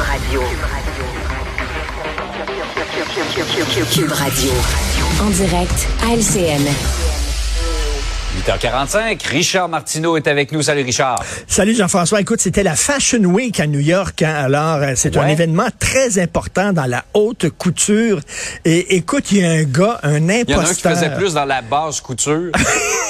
Radio. Cube Radio. En direct à LCN. 8h45, Richard Martineau est avec nous. Salut Richard. Salut Jean-François. Écoute, c'était la Fashion Week à New York. hein. Alors, euh, c'est un événement très important dans la haute couture. Et écoute, il y a un gars, un Il y en a un qui imposteur. faisait plus dans la basse couture.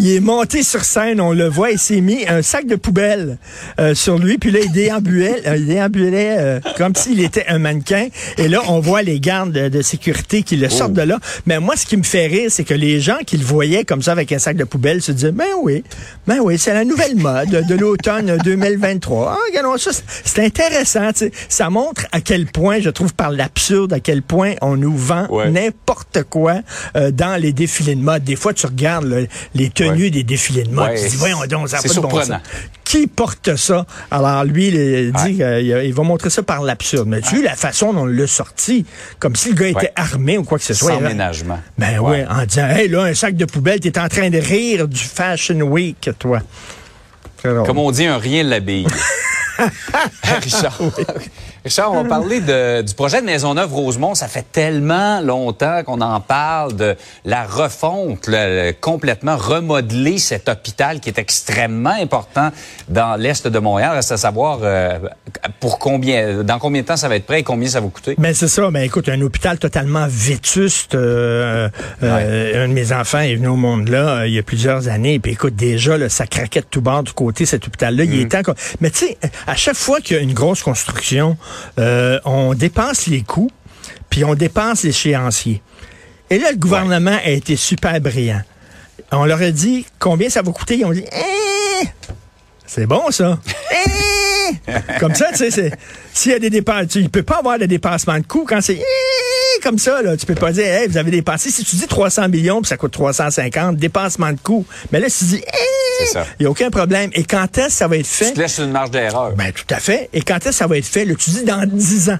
Il est monté sur scène, on le voit, il s'est mis un sac de poubelle euh, sur lui, puis là, il déambulait, euh, il déambulait euh, comme s'il était un mannequin. Et là, on voit les gardes de, de sécurité qui le sortent de là. Mais moi, ce qui me fait rire, c'est que les gens qui le voyaient comme ça avec un sac de poubelle se disaient, ben oui, ben oui, c'est la nouvelle mode de l'automne 2023. Ah, regardons ça, c'est- intéressant. tu sais. Ça montre à quel point, je trouve, par l'absurde, à quel point on nous vend Ouais. n'importe quoi euh, dans les défilés de mode. Des fois, tu regardes là, les tenues Ouais. des défilés de mode. Ouais, Tu dis, voyons donc, ça pas de bon surprenant. Qui porte ça? Alors, lui, il dit Ouais. qu'il il va montrer ça par l'absurde. Mais tu as vu la façon dont on l'a sorti, comme si le gars était armé ou quoi que ce soit. Sans Il- ménagement. Ben ouais, en disant, hey, là, un sac de poubelle, t'es en train de rire du Fashion Week, toi. Comme on dit, un rien l'habille. Richard. Richard, on va parler de- du projet de Maisonneuve-Rosemont. Ça fait tellement longtemps qu'on en parle de la refonte, le- le- complètement remodeler cet hôpital qui est extrêmement important dans l'Est de Montréal. Reste à savoir euh, pour combien, dans combien de temps ça va être prêt et combien ça va coûter. Mais c'est ça, mais écoute, un hôpital totalement vétuste. euh, euh, Un de mes enfants est venu au monde là euh, il y a plusieurs années. Puis écoute, déjà, là, ça craquait de tout bord du côté, cet hôpital-là. Il est temps qu'on- Mais tu sais, à chaque fois qu'il y a une grosse construction, euh, on dépense les coûts, puis on dépense l'échéancier. Et là, le gouvernement a été super brillant. On leur a dit combien ça va coûter? Ils ont dit, Eh, c'est bon ça. Eh! comme ça, tu sais, s'il y a des dépenses, il peut pas avoir de dépassement de coûts quand c'est Eh! Comme ça, là. Tu peux pas dire, hey, vous avez dépensé. Si tu dis 300 millions puis ça coûte 350, dépassement de coûts. Mais là, si tu dis, ça. il n'y a aucun problème. Et quand est-ce que ça va être fait? Tu te laisses une marge d'erreur. Ben, tout à fait. Et quand est-ce que ça va être fait? Là, tu dis dans 10 ans.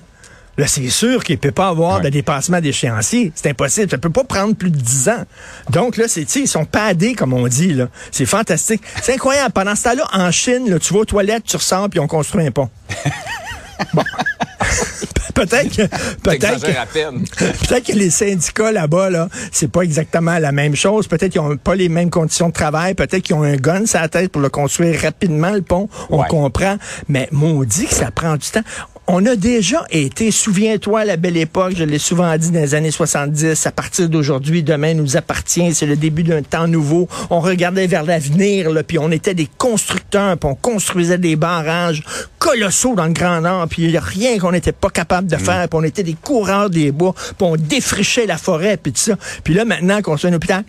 Là, c'est sûr qu'il ne peut pas avoir Ouais. de dépassement d'échéancier. C'est impossible. Ça peut pas prendre plus de 10 ans. Donc, là, c'est, ils sont padés, comme on dit, là. C'est fantastique. C'est incroyable. Pendant ce temps-là, en Chine, là, tu vas aux toilettes, tu ressors, puis on construit un pont. bon. Peut-être que, peut-être que. Peut-être que les syndicats là-bas, là, c'est pas exactement la même chose. Peut-être qu'ils ont pas les mêmes conditions de travail. Peut-être qu'ils ont un gun sur la tête pour le construire rapidement, le pont. On Ouais. comprend. Mais maudit que ça prend du temps. On a déjà été, souviens-toi, à la belle époque, je l'ai souvent dit dans les années 70, à partir d'aujourd'hui, demain nous appartient, c'est le début d'un temps nouveau. On regardait vers l'avenir, puis on était des constructeurs, puis on construisait des barrages colossaux dans le Grand Nord, puis il n'y a rien qu'on n'était pas capable de faire, puis on était des coureurs des bois, puis on défrichait la forêt, puis tout ça. Puis là, maintenant qu'on soit un hôpital,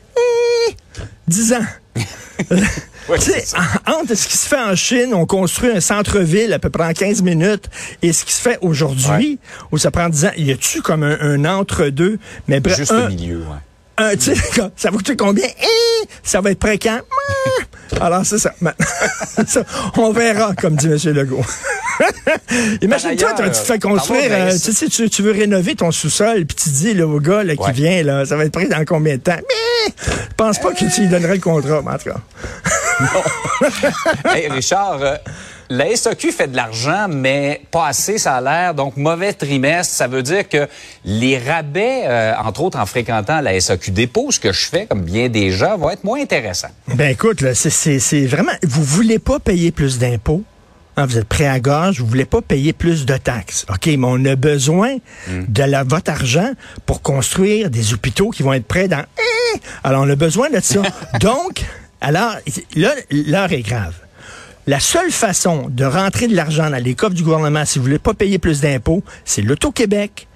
10 ans. Ouais, entre ce qui se fait en Chine, on construit un centre-ville à peu près en 15 minutes, et ce qui se fait aujourd'hui, où ça prend 10 ans, y a-tu comme un, un entre-deux? Mais bref, Juste un- au milieu, ouais. un, ça va coûter combien? Eh, ça va être prêt quand? Alors, c'est ça. Maintenant, ça, On verra, comme dit M. Legault. Imagine-toi, tu te fais construire, euh, tu sais, tu, tu veux rénover ton sous-sol, puis tu dis là, au gars là, qui Ouais. vient, là, ça va être prêt dans combien de temps? Je pense pas que tu lui donnerais le contrat, mais en tout cas. Hey, Richard, euh, la SAQ fait de l'argent, mais pas assez, l'air. Donc, mauvais trimestre, ça veut dire que les rabais, euh, entre autres en fréquentant la SAQ dépôt, ce que je fais, comme bien des gens, vont être moins intéressants. Ben écoute, c'est vraiment. Vous voulez pas payer plus d'impôts? Hein, vous êtes prêt à gorge, vous voulez pas payer plus de taxes. OK, mais on a besoin de la, votre argent pour construire des hôpitaux qui vont être prêts dans. Eh! Alors, on a besoin de ça. Donc, alors, là, l'heure est grave. La seule façon de rentrer de l'argent dans les coffres du gouvernement, si vous voulez pas payer plus d'impôts, c'est l'Auto-Québec,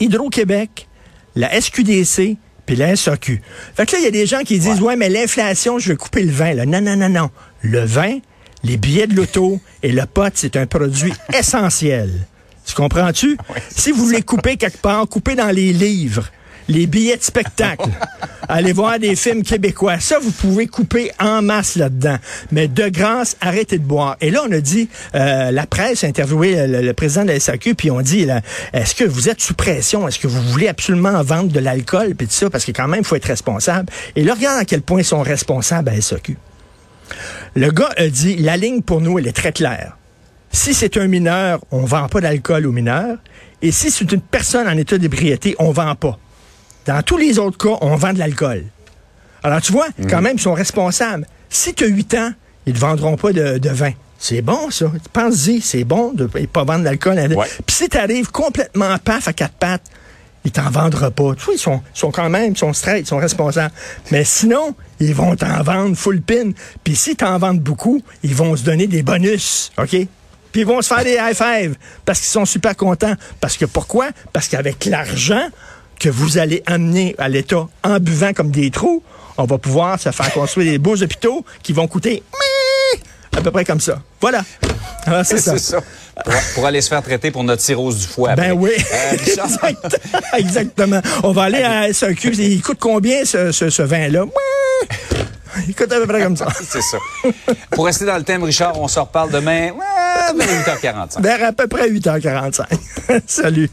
Hydro-Québec, la SQDC, puis la SAQ. Fait que là, il y a des gens qui disent, ouais, mais l'inflation, je vais couper le vin. Là. Non, non, non, non. Le vin, les billets de l'auto et le pot, c'est un produit essentiel. Tu comprends-tu? si vous voulez couper quelque part, coupez dans les livres, les billets de spectacle. Allez voir des films québécois. Ça, vous pouvez couper en masse là-dedans. Mais de grâce, arrêtez de boire. Et là, on a dit, euh, la presse a interviewé le, le président de la SAQ, puis on dit, là, est-ce que vous êtes sous pression? Est-ce que vous voulez absolument vendre de l'alcool? Puis tout ça, parce que quand même, il faut être responsable. Et là, regarde à quel point ils sont responsables à la SAQ. Le gars a dit, la ligne pour nous, elle est très claire. Si c'est un mineur, on vend pas d'alcool aux mineurs. Et si c'est une personne en état d'ébriété, on vend pas. Dans tous les autres cas, on vend de l'alcool. Alors, tu vois, quand même, ils sont responsables. Si tu as 8 ans, ils ne vendront pas de, de vin. C'est bon, ça. Pense-y, c'est bon de ne pas vendre d'alcool. Ouais. Puis si tu arrives complètement paf à quatre pattes, ils t'en vendront pas. Tu vois, ils sont, quand même, ils sont straight, ils sont responsables. Mais sinon, ils vont t'en vendre full pin. Puis si t'en vendent beaucoup, ils vont se donner des bonus, OK? Puis ils vont se faire des high five parce qu'ils sont super contents. Parce que pourquoi? Parce qu'avec l'argent que vous allez amener à l'État en buvant comme des trous, on va pouvoir se faire construire des beaux hôpitaux qui vont coûter à peu près comme ça. Voilà. Alors, c'est ça. Pour, pour aller se faire traiter pour notre cirrhose du foie. Ben après. oui. Euh, Exact- Exactement. On va aller à SAQ. Il coûte combien ce, ce, ce vin-là? Il coûte à peu près comme ça. c'est ça. Pour rester dans le thème, Richard, on se reparle demain ouais, vers 8h45. Vers à peu près 8h45. Salut.